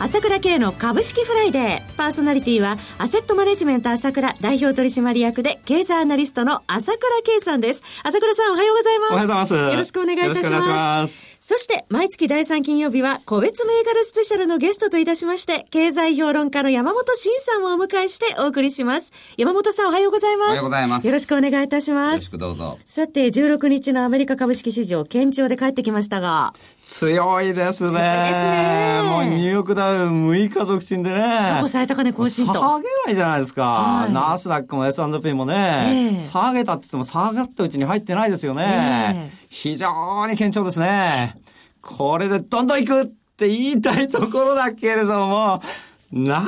朝倉慶の株式フライデー。パーソナリティは、アセットマネジメント朝倉代表取締役で、経済アナリストの朝倉慶さんです。朝倉さんおはようございます。おはようございます。よろしくお願いいたします。ます。そして、毎月第3金曜日は、個別銘柄スペシャルのゲストといたしまして、経済評論家の山本慎さんをお迎えしてお送りします。山本さんおはようございます。おはようございます。よろしくお願いいたします。よろしくどうぞ。さて、16日のアメリカ株式市場、堅調で帰ってきましたが。強いですね。強いですね。もうニューヨークダウ6日続伸でね。過去最高値更新と。下げないじゃないですか。はい、ナスダックも S&P もね、えー、下げたって言っても下がったうちに入ってないですよね。えー、非常に堅調ですね。これでどんどん行くって言いたいところだけれども、なん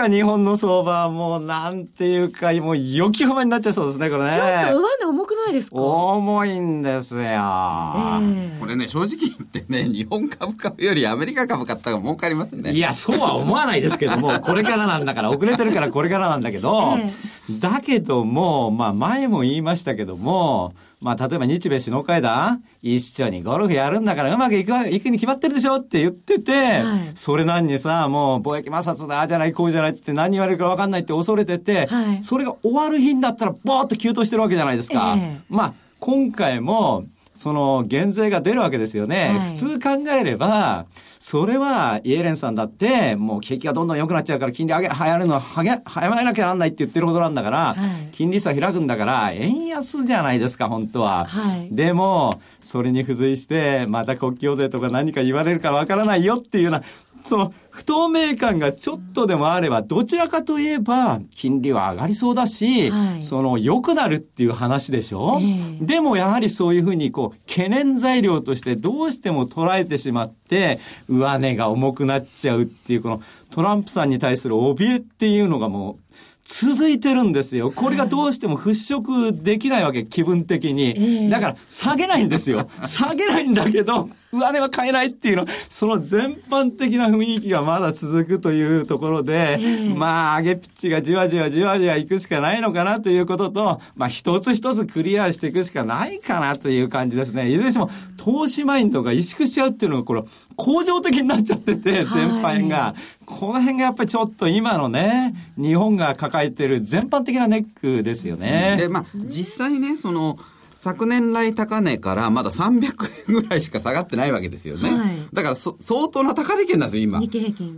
か日本の相場もなんていうか、もう予期不満になっちゃいそうですね、これね。ちょっと上値重くないですか？重いんですよ、えー、これね、正直言ってね、日本株買うよりアメリカ株買った方が儲かりますね。いや、そうは思わないですけども、これからなんだから、遅れてるからこれからなんだけど、えー、だけども、まあ前も言いましたけども、まあ、例えば日米首脳会談、一緒にゴルフやるんだからうまくいくいくに決まってるでしょって言ってて、はい、それ何にさ、もう貿易摩擦だ、ああじゃない、こうじゃないって何言われるか分かんないって恐れてて、はい、それが終わる日になったら、ボーっと急騰してるわけじゃないですか。えー、まあ、今回も、その減税が出るわけですよね。はい、普通考えれば、それはイエレンさんだって、もう景気がどんどん良くなっちゃうから金利上げ、流行るのは早めなきゃなんないって言ってるほどなんだから、はい、金利差開くんだから、円安じゃないですか、本当は。はい、でも、それに付随して、また国境税とか何か言われるからわからないよっていうような、その不透明感がちょっとでもあれば、どちらかといえば、金利は上がりそうだし、はい、その良くなるっていう話でしょ、えー、でもやはりそういうふうに、こう、懸念材料としてどうしても捉えてしまって、上値が重くなっちゃうっていう、このトランプさんに対する怯えっていうのがもう、続いてるんですよ。これがどうしても払拭できないわけ、気分的に。だから、下げないんですよ。下げないんだけど、上値は買えないっていうの、その全般的な雰囲気がまだ続くというところで、まあ、上げピッチがじわじわじわじわいくしかないのかなということと、まあ、一つ一つクリアしていくしかないかなという感じですね。いずれにしても、投資マインドが萎縮しちゃうっていうのが、これ、恒常的になっちゃってて、全般が。この辺がやっぱりちょっと今のね、日本が抱えている全般的なネックですよね。で、まあ、実際ね、その、昨年来高値からまだ300円ぐらいしか下がってないわけですよね。はい、だから相当な高値圏なんですよ、今。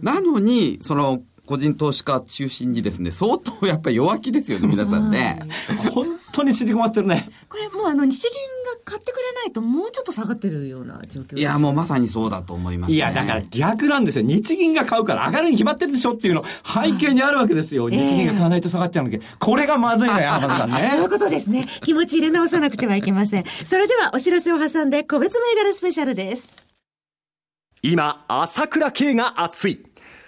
なのに、その、個人投資家中心にですね、相当やっぱり弱気ですよね、皆さんね。本当に縮こまってるね。これもうあの、日銀が買ってくれないともうちょっと下がってるような状況いや、もうまさにそうだと思います、ね、いや、だから逆なんですよ。日銀が買うから上がるに決まってるでしょっていうの背景にあるわけですよ。日銀が買わないと下がっちゃうんだけど、これがまずいのよ、浜田さんね。そういうことですね。気持ち入れ直さなくてはいけません。それではお知らせを挟んで個別銘柄スペシャルです。今、朝倉慶が熱い。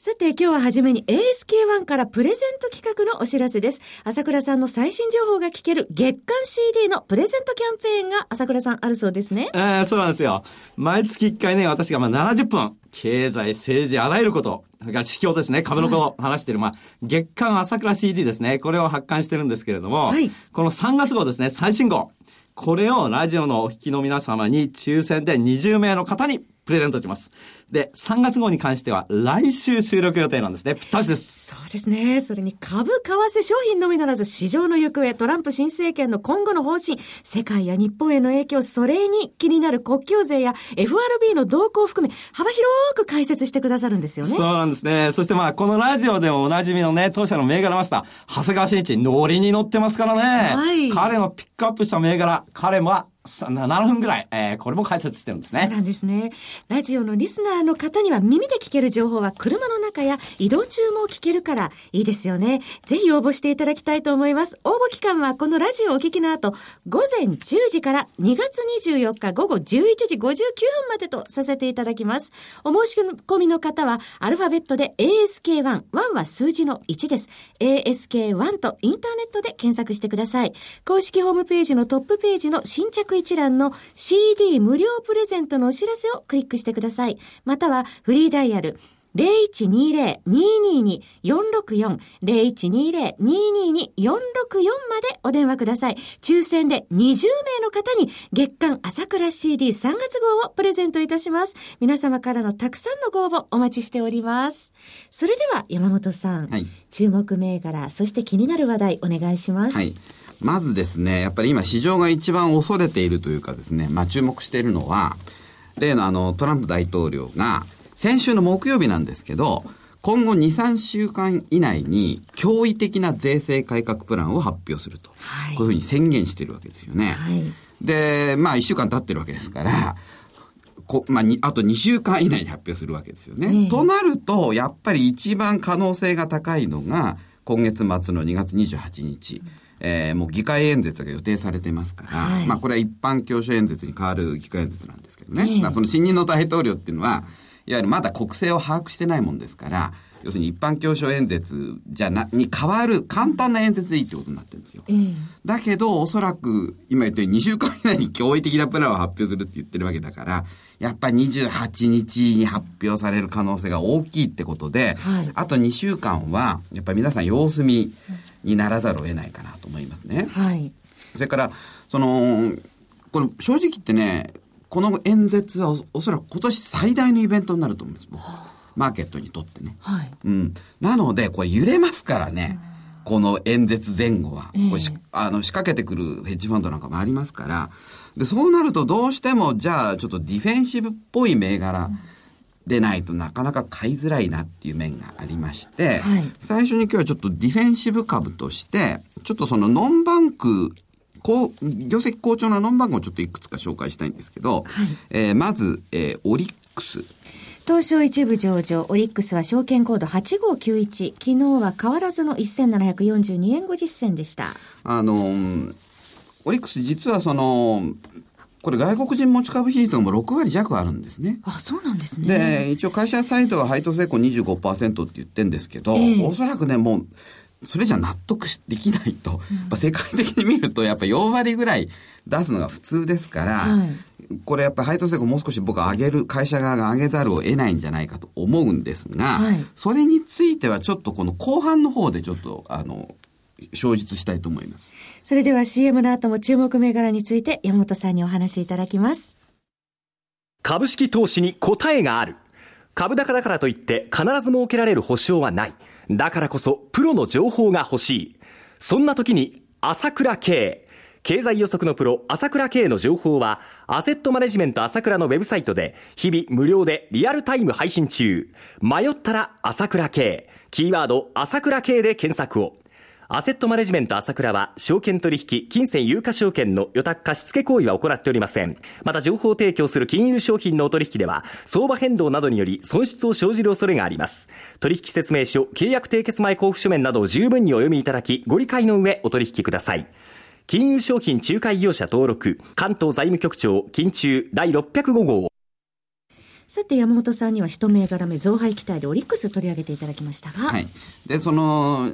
さて、今日ははじめに ASK1 からプレゼント企画のお知らせです。朝倉さんの最新情報が聞ける月間 CD のプレゼントキャンペーンが朝倉さんあるそうですね。えー、そうなんですよ。毎月1回ね、私がまあ70分、経済、政治、あらゆること、それから市況ですね、株のことを話している、まあ、月間朝倉 CD ですね、これを発刊してるんですけれども、はい、この3月号ですね、最新号。これをラジオのお聞きの皆様に抽選で20名の方にプレゼントします。で、3月号に関しては来週収録予定なんですね。ぴったしです。そうですね。それに株、為替、商品のみならず市場の行方、トランプ新政権の今後の方針、世界や日本への影響、それに気になる国境税や FRB の動向を含め、幅広く解説してくださるんですよね。そうなんですね。そしてまあ、このラジオでもおなじみのね、当社の銘柄マスター、長谷川慎一、ノリに乗ってますからね。はい。彼のピックアップした銘柄、彼も7分ぐらい、えー、これも解説してるんですね。そうなんですね。ラジオのリスナーの方には耳で聞ける情報は車の中や移動中も聞けるからいいですよね。ぜひ応募していただきたいと思います。応募期間はこのラジオをお聞きの後、午前10時から2月24日午後11時59分までとさせていただきます。お申し込みの方は、アルファベットで ASK1、1は数字の1です。ASK1 とインターネットで検索してください。公式ホームページのトップページの新着一覧の CD 無料プレゼントのお知らせをクリックしてください。またはフリーダイヤル0120-222-464 0120-222-464までお電話ください。抽選で20名の方に月間朝倉 CD3 月号をプレゼントいたします。皆様からのたくさんのご応募お待ちしております。それでは山本さん、はい、注目銘柄、そして気になる話題お願いします。はいまずですね、やっぱり今市場が一番恐れているというかですね、まあ注目しているのは、例のあのトランプ大統領が、先週の木曜日なんですけど、今後2、3週間以内に驚異的な税制改革プランを発表すると。はい、こういうふうに宣言してるわけですよね。はい、で、まあ1週間経ってるわけですから、こまあ、あと2週間以内に発表するわけですよね。えー、となると、やっぱり一番可能性が高いのが、今月末の2月28日。うんえー、もう議会演説が予定されてますから、はい、まあこれは一般教書演説に変わる議会演説なんですけどね。えー、その新任の大統領っていうのは、いわゆるまだ国政を把握してないもんですから、要するに一般教書演説じゃな、に変わる簡単な演説でいいってことになってるんですよ。えー、だけど、おそらく、今言ったように2週間以内に驚異的なプランを発表するって言ってるわけだから、やっぱり28日に発表される可能性が大きいってことで、はい、あと2週間は、やっぱり皆さん様子見にならざるを得ないかなと思いますね。はい。それから、その、これ正直言ってね、この演説はおそらく今年最大のイベントになると思うんです、僕。マーケットにとってね。はい。うん。なので、これ揺れますからね。この演説前後は。えー、あの仕掛けてくるヘッジファンドなんかもありますから。で、そうなるとどうしても、じゃあちょっとディフェンシブっぽい銘柄でないとなかなか買いづらいなっていう面がありまして、はい、最初に今日はちょっとディフェンシブ株として、ちょっとそのノンバンクこう、業績好調なノンバンクをちょっといくつか紹介したいんですけど、はい、えー、まず、えー、オリックス。東証一部上場、オリックスは証券コード8591。昨日は変わらずの1742円50銭でした。あのオリックス実はその、これ外国人持ち株比率がもう6割弱あるんですね。あ、そうなんですね。で、一応会社サイトは配当成功25%って言ってんですけど、えー、おそらくね、もう、それじゃ納得できないと、うん、世界的に見るとやっぱ4割ぐらい出すのが普通ですから、はい、これやっぱり配当成功もう少し僕は上げる、会社側が上げざるを得ないんじゃないかと思うんですが、はい、それについてはちょっとこの後半の方でちょっと、あの、詳述したいと思います。それでは CM の後も注目銘柄について山本さんにお話しいただきます。株式投資に答えがある。株高だからといって必ず設けられる保証はない。だからこそプロの情報が欲しい。そんな時に朝倉慶。経済予測のプロ、朝倉慶の情報は、アセットマネジメント朝倉のウェブサイトで、日々無料でリアルタイム配信中。迷ったら朝倉慶。キーワード、朝倉慶で検索を。アセットマネジメント朝倉は、証券取引、金銭有価証券の予託貸付行為は行っておりません。また、情報提供する金融商品のお取引では、相場変動などにより損失を生じる恐れがあります。取引説明書、契約締結前交付書面などを十分にお読みいただき、ご理解の上お取引ください。金融商品仲介業者登録、関東財務局長、金中第605号。さて、山本さんには一銘柄目、増配期待でオリックス取り上げていただきましたが。はい。で、その、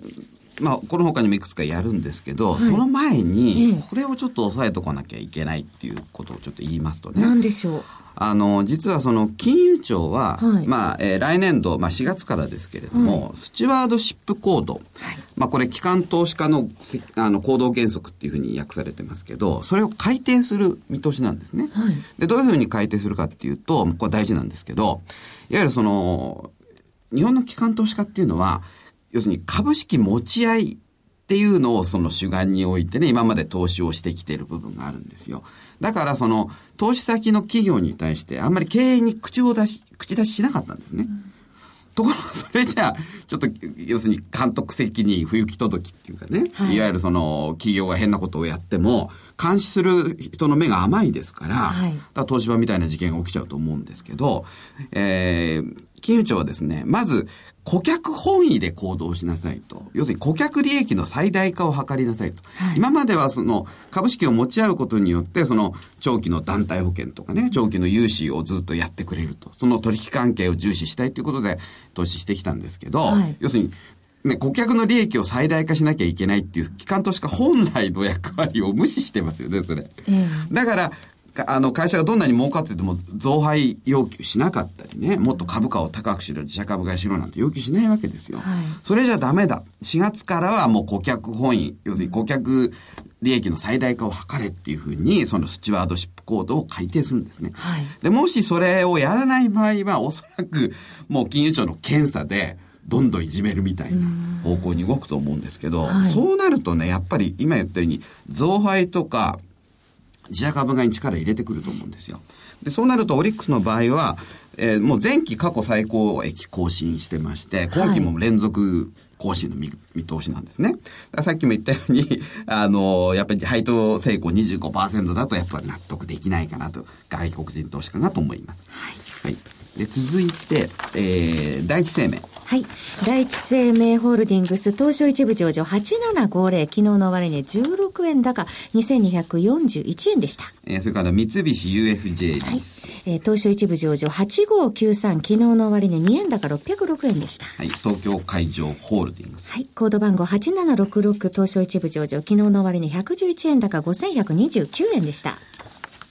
まあ、この他にもいくつかやるんですけど、はい、その前に、これをちょっと押さえとかなきゃいけないっていうことをちょっと言いますとね。何でしょう？あの、実はその金融庁は、はい、まあ、えー、来年度、まあ4月からですけれども、はい、スチュワードシップコード、はい、まあこれ機関投資家のあの行動原則っていうふうに訳されてますけど、それを改定する見通しなんですね。で、どういうふうに改定するかっていうと、これ大事なんですけど、いわゆるその、日本の機関投資家っていうのは、要するに株式持ち合いっていうのをその主眼においてね、今まで投資をしてきている部分があるんですよ。だからその投資先の企業に対してあんまり経営に口を出し、口出ししなかったんですね。うんところが、それじゃあ、ちょっと、要するに監督責任不行き届きっていうかね、はい、いわゆるその、企業が変なことをやっても、監視する人の目が甘いですから、はい、から東芝みたいな事件が起きちゃうと思うんですけど、えー、金融庁はですね、まず、顧客本位で行動しなさいと。要するに顧客利益の最大化を図りなさいと。はい、今まではその株式を持ち合うことによって、その長期の団体保険とかね、長期の融資をずっとやってくれると。その取引関係を重視したいということで投資してきたんですけど、はい、要するにね、顧客の利益を最大化しなきゃいけないっていう機関投資家本来の役割を無視してますよね、それ。えー、だから、あの、会社がどんなに儲かってても増配要求しなかったりね、もっと株価を高くしろ、自社株買いしろなんて要求しないわけですよ。はい、それじゃダメだ。4月からはもう顧客本位、要するに顧客利益の最大化を図れっていうふうに、そのスチュワードシップコードを改定するんですね。はい、で、もしそれをやらない場合は、おそらくもう金融庁の検査で、どんどんいじめるみたいな方向に動くと思うんですけど、はい、そうなるとね、やっぱり今言ったように、増配とか、自社株買いに力入れてくると思うんですよ。で、そうなるとオリックスの場合は、えー、もう前期過去最高益更新してまして、今期も連続更新の見,、見通しなんですね。さっきも言ったように、あの、やっぱり配当成功25%だとやっぱり納得できないかなと、外国人投資家がと思います。はい。はい。で、続いて、えー、第一生命。はい。第一生命ホールディングス東証一部上場8750、昨日の終値16円高、2241円でした。えー、それから三菱 UFJ はい。えー、東証一部上場8593、昨日の終値2円高606円でした。はい。東京海上ホールディングス。はい。コード番号8766、東証一部上場、昨日の終値111円高5129円でした。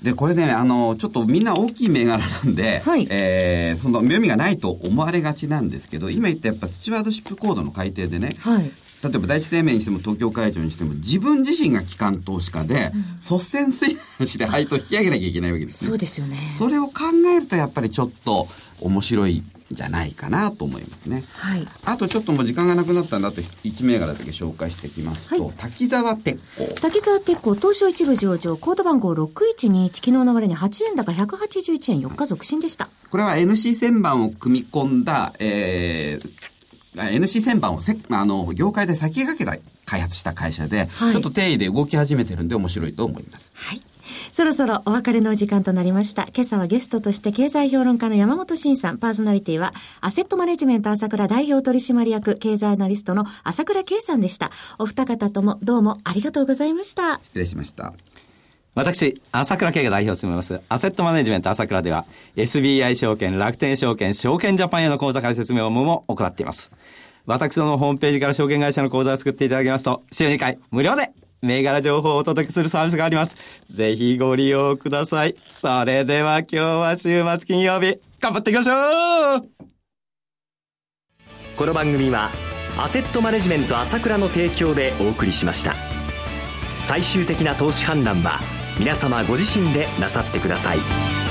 で、これね、あの、ちょっとみんな大きい銘柄なんで、はい、えー、その妙味がないと思われがちなんですけど、今言ったやっぱスチュワードシップコードの改定でね、はい、例えば第一生命にしても東京会長にしても自分自身が機関投資家で、うん、率先垂範して配当引き上げなきゃいけないわけです、ね、そうですよね。それを考えるとやっぱりちょっと面白いじゃないかなと思いますね。はい。あとちょっともう時間がなくなったんだと1銘柄だけ紹介していきますと、はい、滝沢鉄工。滝沢鉄工、東証一部上場、コード番号6121、昨日の割に8円高181円4日続伸でした。これは NC 旋盤を組み込んだ、えー、NC 旋盤をせあの業界で先駆けた開発した会社で、はい、ちょっと定位で動き始めてるんで面白いと思います。はい。そろそろお別れのお時間となりました。今朝はゲストとして経済評論家の山本慎さん、パーソナリティは、アセットマネジメント朝倉代表取締役経済アナリストの朝倉圭さんでした。お二方ともどうもありがとうございました。失礼しました。私、朝倉慶が代表を務めます、アセットマネジメント朝倉では、SBI 証券、楽天証券、証券ジャパンへの口座開設業務も行っています。私どのホームページから証券会社の口座を作っていただきますと、週2回無料で銘柄情報をお届けするサービスがあります。ぜひご利用ください。それでは今日は週末金曜日、頑張っていきましょうこの番組は、アセットマネジメント朝倉の提供でお送りしました。最終的な投資判断は、皆様ご自身でなさってください。